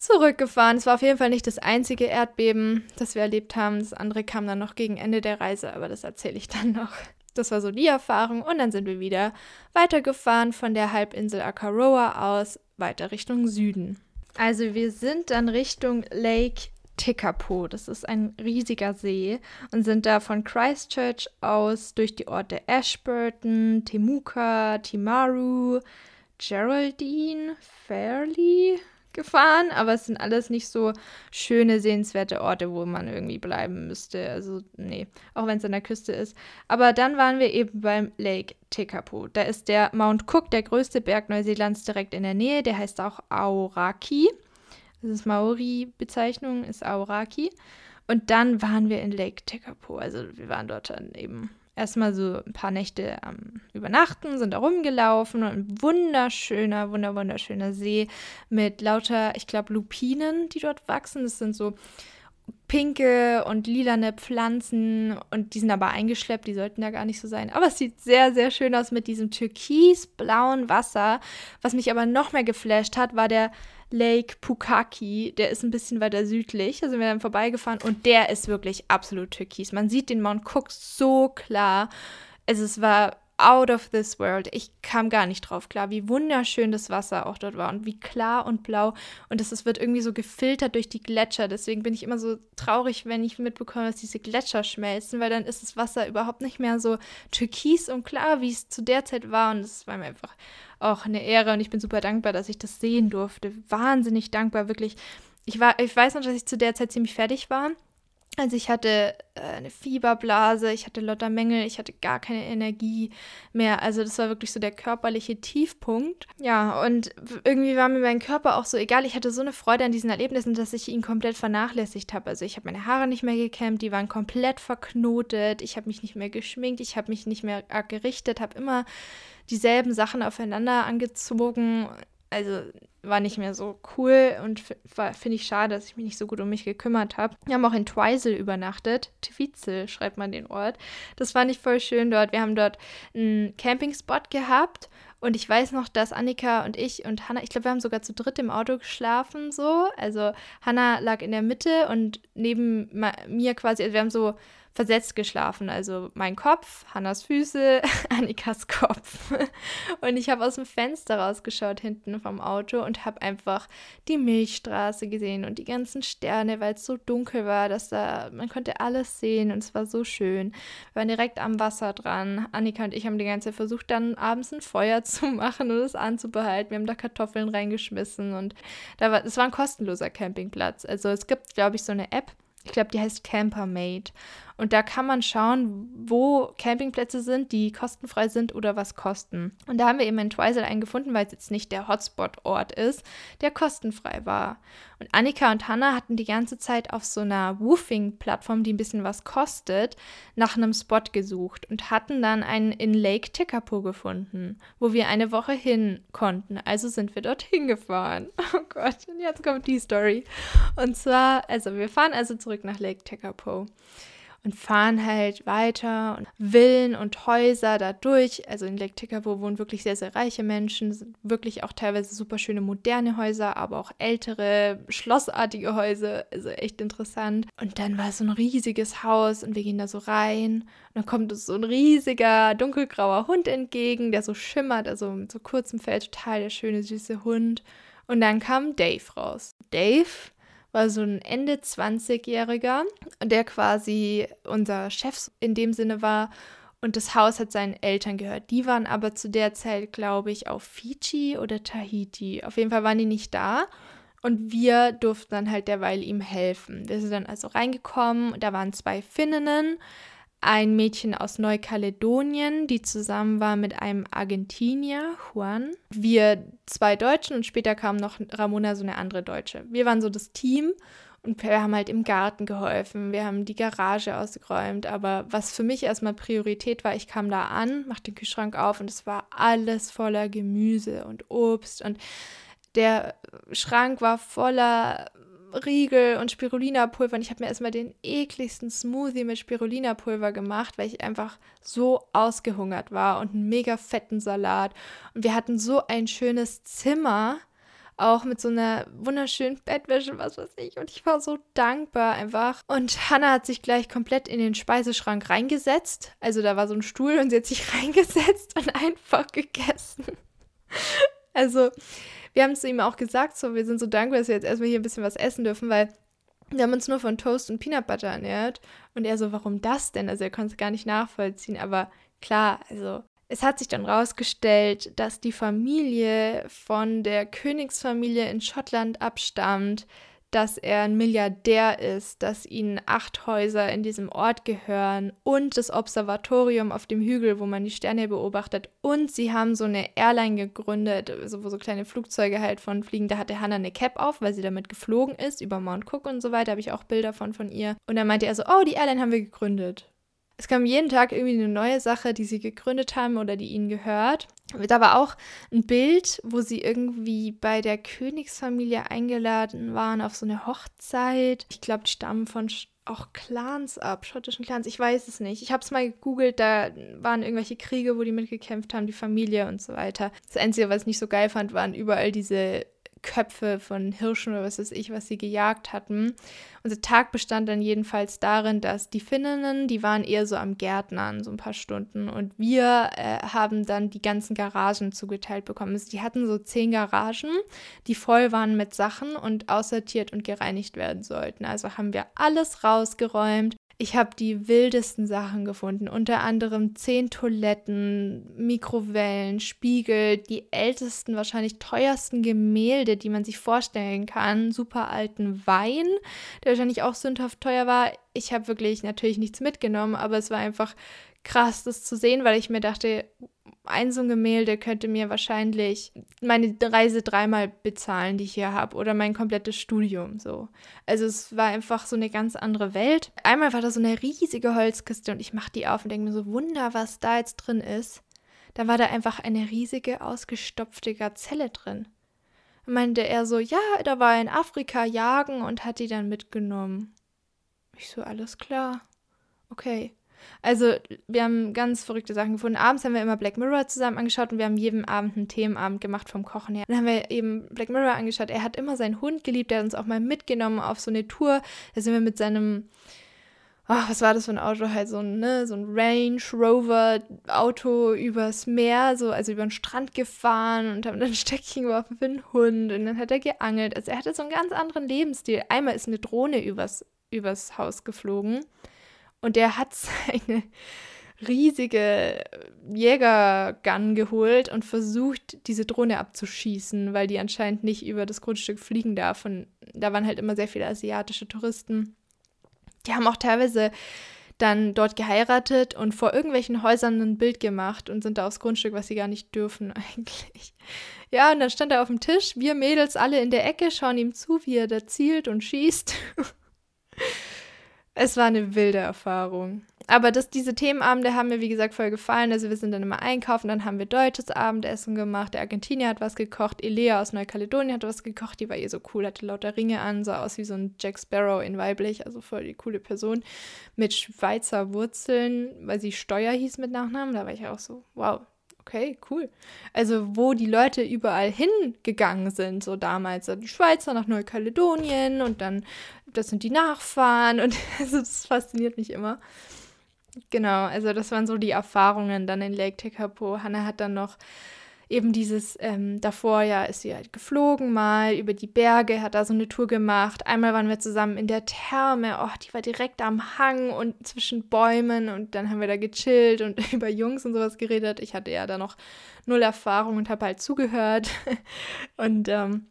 zurückgefahren. Es war auf jeden Fall nicht das einzige Erdbeben, das wir erlebt haben. Das andere kam dann noch gegen Ende der Reise, aber das erzähle ich dann noch. Das war so die Erfahrung und dann sind wir wieder weitergefahren von der Halbinsel Akaroa aus weiter Richtung Süden. Also wir sind dann Richtung Lake Tekapo. Das ist ein riesiger See und sind da von Christchurch aus durch die Orte Ashburton, Temuka, Timaru, Geraldine, Fairley, gefahren, aber es sind alles nicht so schöne, sehenswerte Orte, wo man irgendwie bleiben müsste. Also, nee, auch wenn es an der Küste ist. Aber dann waren wir eben beim Lake Tekapo. Da ist der Mount Cook, der größte Berg Neuseelands, direkt in der Nähe. Der heißt auch Aoraki. Das ist Maori-Bezeichnung, ist Aoraki. Und dann waren wir in Lake Tekapo. Also, wir waren dort dann eben erstmal so ein paar Nächte am Übernachten, sind da rumgelaufen und ein wunderschöner, wunder, wunderschöner See mit lauter, ich glaube, Lupinen, die dort wachsen. Das sind so pinke und lilane Pflanzen und die sind aber eingeschleppt, die sollten da gar nicht so sein. Aber es sieht sehr, sehr schön aus mit diesem türkisblauen Wasser. Was mich aber noch mehr geflasht hat, war der Lake Pukaki. Der ist ein bisschen weiter südlich. Da sind wir dann vorbeigefahren und der ist wirklich absolut türkis. Man sieht den Mount Cook so klar. Also es war out of this world. Ich kam gar nicht drauf klar, wie wunderschön das Wasser auch dort war und wie klar und blau. Und das wird irgendwie so gefiltert durch die Gletscher. Deswegen bin ich immer so traurig, wenn ich mitbekomme, dass diese Gletscher schmelzen, weil dann ist das Wasser überhaupt nicht mehr so türkis und klar, wie es zu der Zeit war. Und das war mir einfach auch eine Ehre und ich bin super dankbar, dass ich das sehen durfte. Wahnsinnig dankbar, wirklich. Ich, war, ich weiß noch, dass ich zu der Zeit ziemlich fertig war also ich hatte äh, eine Fieberblase, ich hatte lauter Mängel, ich hatte gar keine Energie mehr. Also das war wirklich so der körperliche Tiefpunkt. Ja, und irgendwie war mir mein Körper auch so egal. Ich hatte so eine Freude an diesen Erlebnissen, dass ich ihn komplett vernachlässigt habe. Also ich habe meine Haare nicht mehr gekämmt, die waren komplett verknotet. Ich habe mich nicht mehr geschminkt, ich habe mich nicht mehr gerichtet, habe immer dieselben Sachen aufeinander angezogen also war nicht mehr so cool und finde ich schade, dass ich mich nicht so gut um mich gekümmert habe. Wir haben auch in Twisel übernachtet. Twizel schreibt man den Ort. Das fand ich voll schön dort. Wir haben dort einen Campingspot gehabt und ich weiß noch, dass Annika und ich und Hannah, ich glaube, wir haben sogar zu dritt im Auto geschlafen, so. Also Hannah lag in der Mitte und neben mir quasi, also wir haben so versetzt geschlafen. Also mein Kopf, Hannas Füße, *laughs* Annikas Kopf. Und ich habe aus dem Fenster rausgeschaut hinten vom Auto und habe einfach die Milchstraße gesehen und die ganzen Sterne, weil es so dunkel war, dass da man konnte alles sehen und es war so schön. Wir waren direkt am Wasser dran. Annika und ich haben die ganze Zeit versucht, dann abends ein Feuer *laughs* zu machen und es anzubehalten. Wir haben da Kartoffeln reingeschmissen und da war, es war ein kostenloser Campingplatz. Also es gibt, glaube ich, so eine App, ich glaube, die heißt Campermate. Und da kann man schauen, wo Campingplätze sind, die kostenfrei sind oder was kosten. Und da haben wir eben in Twisel einen gefunden, weil es jetzt nicht der Hotspot-Ort ist, der kostenfrei war. Und Annika und Hannah hatten die ganze Zeit auf so einer Woofing-Plattform, die ein bisschen was kostet, nach einem Spot gesucht und hatten dann einen in Lake Tekapo gefunden, wo wir eine Woche hin konnten. Also sind wir dorthin gefahren. *laughs* Oh Gott, und jetzt kommt die Story. Und zwar, also wir fahren also zurück nach Lake Tekapo und fahren halt weiter und Villen und Häuser da durch. Also in Lake Tikapo wohnen wirklich sehr, sehr reiche Menschen, wirklich auch teilweise super schöne moderne Häuser, aber auch ältere, schlossartige Häuser. Also echt interessant. Und dann war so ein riesiges Haus und wir gehen da so rein. Und dann kommt uns so ein riesiger, dunkelgrauer Hund entgegen, der so schimmert, also mit so kurzem Fell, total der schöne, süße Hund. Und dann kam Dave raus. Dave war so ein Ende 20-Jähriger, der quasi unser Chef in dem Sinne war. Und das Haus hat seinen Eltern gehört. Die waren aber zu der Zeit, glaube ich, auf Fiji oder Tahiti. Auf jeden Fall waren die nicht da. Und wir durften dann halt derweil ihm helfen. Wir sind dann also reingekommen. Da waren zwei Finninnen, ein Mädchen aus Neukaledonien, die zusammen war mit einem Argentinier, Juan. Wir zwei Deutschen und später kam noch Ramona, so eine andere Deutsche. Wir waren so das Team und wir haben halt im Garten geholfen. Wir haben die Garage ausgeräumt. Aber was für mich erstmal Priorität war, ich kam da an, machte den Kühlschrank auf und es war alles voller Gemüse und Obst und der Schrank war voller Riegel und Spirulina-Pulver. Und ich habe mir erstmal den ekligsten Smoothie mit Spirulina-Pulver gemacht, weil ich einfach so ausgehungert war und einen mega fetten Salat. Und wir hatten so ein schönes Zimmer, auch mit so einer wunderschönen Bettwäsche, was weiß ich. Und ich war so dankbar einfach. Und Hannah hat sich gleich komplett in den Speiseschrank reingesetzt. Also da war so ein Stuhl und sie hat sich *laughs* reingesetzt und einfach gegessen. Also wir haben zu ihm auch gesagt, so, wir sind so dankbar, dass wir jetzt erstmal hier ein bisschen was essen dürfen, weil wir haben uns nur von Toast und Peanut Butter ernährt. Und er so, warum das denn? Also er konnte es gar nicht nachvollziehen. Aber klar, also es hat sich dann rausgestellt, dass die Familie von der Königsfamilie in Schottland abstammt, dass er ein Milliardär ist, dass ihnen acht Häuser in diesem Ort gehören und das Observatorium auf dem Hügel, wo man die Sterne beobachtet. Und sie haben so eine Airline gegründet, also wo so kleine Flugzeuge halt von fliegen. Da hatte Hannah eine Cap auf, weil sie damit geflogen ist, über Mount Cook und so weiter. Habe ich auch Bilder von von ihr. Und dann meinte er so, oh, die Airline haben wir gegründet. Es kam jeden Tag irgendwie eine neue Sache, die sie gegründet haben oder die ihnen gehört. Da war auch ein Bild, wo sie irgendwie bei der Königsfamilie eingeladen waren auf so eine Hochzeit. Ich glaube, die stammen von auch Clans ab, schottischen Clans. Ich weiß es nicht. Ich habe es mal gegoogelt, da waren irgendwelche Kriege, wo die mitgekämpft haben, die Familie und so weiter. Das Einzige, was ich nicht so geil fand, waren überall diese Köpfe von Hirschen oder was weiß ich, was sie gejagt hatten. Unser Tag bestand dann jedenfalls darin, dass die Finninnen, die waren eher so am Gärtnern, so ein paar Stunden. Und wir äh, haben dann die ganzen Garagen zugeteilt bekommen. Also die hatten so zehn Garagen, die voll waren mit Sachen und aussortiert und gereinigt werden sollten. Also haben wir alles rausgeräumt, ich habe die wildesten Sachen gefunden, unter anderem zehn Toiletten, Mikrowellen, Spiegel, die ältesten, wahrscheinlich teuersten Gemälde, die man sich vorstellen kann, super alten Wein, der wahrscheinlich auch sündhaft teuer war. Ich habe wirklich natürlich nichts mitgenommen, aber es war einfach krass, das zu sehen, weil ich mir dachte, ein so ein Gemälde könnte mir wahrscheinlich meine Reise dreimal bezahlen, die ich hier habe, oder mein komplettes Studium so. Also es war einfach so eine ganz andere Welt. Einmal war da so eine riesige Holzkiste und ich mache die auf und denke mir so, Wunder, was da jetzt drin ist. Da war da einfach eine riesige, ausgestopfte Gazelle drin. meinte er so, ja, da war er in Afrika jagen und hat die dann mitgenommen. Ich so, alles klar. Okay. Also, wir haben ganz verrückte Sachen gefunden. Abends haben wir immer Black Mirror zusammen angeschaut und wir haben jeden Abend einen Themenabend gemacht vom Kochen her. Dann haben wir eben Black Mirror angeschaut. Er hat immer seinen Hund geliebt. Er hat uns auch mal mitgenommen auf so eine Tour. Da sind wir mit seinem ach, was war das für ein Auto? Halt so ein, ne, so ein Range Rover Auto übers Meer, so, also über den Strand gefahren und haben dann *laughs* ein Stöckchen geworfen für den Hund und dann hat er geangelt. Also er hatte so einen ganz anderen Lebensstil. Einmal ist eine Drohne übers, übers Haus geflogen und der hat *laughs* seine riesige Jägergun geholt und versucht, diese Drohne abzuschießen, weil die anscheinend nicht über das Grundstück fliegen darf. Und da waren halt immer sehr viele asiatische Touristen. Die haben auch teilweise dann dort geheiratet und vor irgendwelchen Häusern ein Bild gemacht und sind da aufs Grundstück, was sie gar nicht dürfen *laughs* eigentlich. Ja, und dann stand er auf dem Tisch, wir Mädels alle in der Ecke, schauen ihm zu, wie er da zielt und schießt. *laughs* es war eine wilde Erfahrung. Aber das, diese Themenabende haben mir, wie gesagt, voll gefallen. Also wir sind dann immer einkaufen, dann haben wir deutsches Abendessen gemacht. Der Argentinier hat was gekocht, Elea aus Neukaledonien hat was gekocht. Die war ihr so cool, hatte lauter Ringe an, sah aus wie so ein Jack Sparrow in weiblich, also voll die coole Person. Mit Schweizer Wurzeln, weil sie Steuer hieß mit Nachnamen. Da war ich auch so, wow, okay, cool. Also, wo die Leute überall hingegangen sind, so damals. Die Schweizer nach Neukaledonien und dann, das sind die Nachfahren und *laughs* also das fasziniert mich immer. Genau, also das waren so die Erfahrungen dann in Lake Tekapo. Hannah hat dann noch eben dieses, ähm, davor ja ist sie halt geflogen mal über die Berge, hat da so eine Tour gemacht. Einmal waren wir zusammen in der Therme, oh, die war direkt am Hang und zwischen Bäumen und dann haben wir da gechillt und *laughs* über Jungs und sowas geredet. Ich hatte ja da noch null Erfahrung und habe halt zugehört. *laughs* und ähm,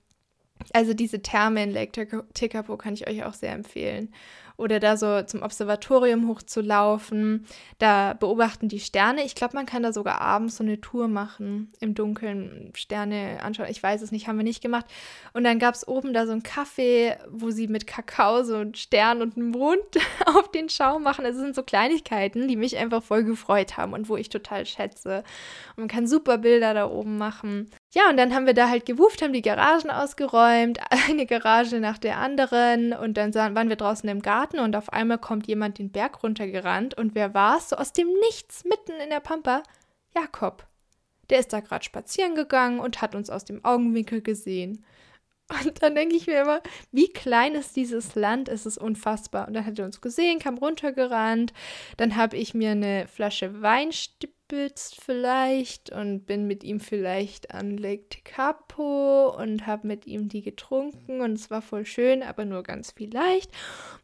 also diese Therme in Lake Tekapo kann ich euch auch sehr empfehlen oder da so zum Observatorium hochzulaufen. Da beobachten die Sterne. Ich glaube, man kann da sogar abends so eine Tour machen, im Dunkeln Sterne anschauen. Ich weiß es nicht, haben wir nicht gemacht. Und dann gab es oben da so ein Kaffee, wo sie mit Kakao so einen Stern und einen Mond *laughs* auf den Schaum machen. Also, es sind so Kleinigkeiten, die mich einfach voll gefreut haben und wo ich total schätze. Und man kann super Bilder da oben machen. Ja, und dann haben wir da halt gewuft, haben die Garagen ausgeräumt, *laughs* eine Garage nach der anderen und dann waren wir draußen im Garten und auf einmal kommt jemand den Berg runtergerannt und wer war's? So aus dem Nichts, mitten in der Pampa, Jakob. Der ist da gerade spazieren gegangen und hat uns aus dem Augenwinkel gesehen. Und dann denke ich mir immer, wie klein ist dieses Land, es ist unfassbar. Und dann hat er uns gesehen, kam runtergerannt. Dann habe ich mir eine Flasche Wein gespitzt vielleicht und bin mit ihm vielleicht an Lake Tekapo und habe mit ihm die getrunken und es war voll schön, aber nur ganz vielleicht.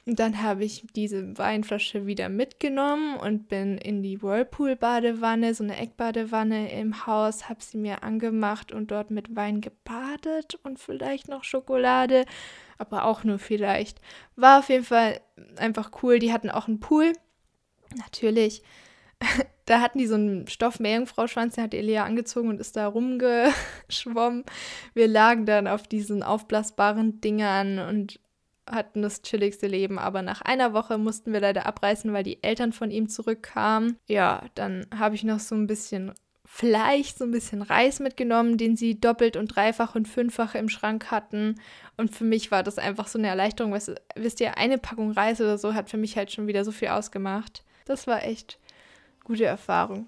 Und dann habe ich diese Weinflasche wieder mitgenommen und bin in die Whirlpool-Badewanne, so eine Eckbadewanne im Haus, habe sie mir angemacht und dort mit Wein gebadet und vielleicht noch Schokolade, aber auch nur vielleicht. War auf jeden Fall einfach cool. Die hatten auch einen Pool. Natürlich *laughs* da hatten die so einen Stoff-Meerjungfrau-Schwanz, den hat Elia angezogen und ist da rumgeschwommen. Wir lagen dann auf diesen aufblasbaren Dingern und hatten das chilligste Leben. Aber nach einer Woche mussten wir leider abreißen, weil die Eltern von ihm zurückkamen. Ja, dann habe ich noch so ein bisschen Fleisch, so ein bisschen Reis mitgenommen, den sie doppelt und dreifach und fünffach im Schrank hatten. Und für mich war das einfach so eine Erleichterung. Weißt, wisst ihr, eine Packung Reis oder so hat für mich halt schon wieder so viel ausgemacht. Das war echt gute Erfahrung.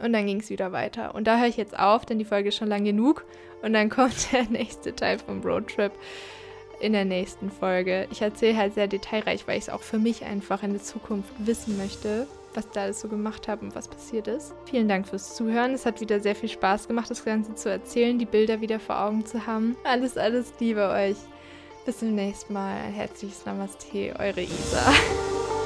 Und dann ging es wieder weiter. Und da höre ich jetzt auf, denn die Folge ist schon lang genug. Und dann *laughs* kommt der nächste Teil vom Roadtrip in der nächsten Folge. Ich erzähle halt sehr detailreich, weil ich es auch für mich einfach in der Zukunft wissen möchte, was da alles so gemacht habe und was passiert ist. Vielen Dank fürs Zuhören. Es hat wieder sehr viel Spaß gemacht, das Ganze zu erzählen, die Bilder wieder vor Augen zu haben. Alles, alles Liebe euch. Bis zum nächsten Mal. Ein herzliches Namaste, eure Isa. *laughs*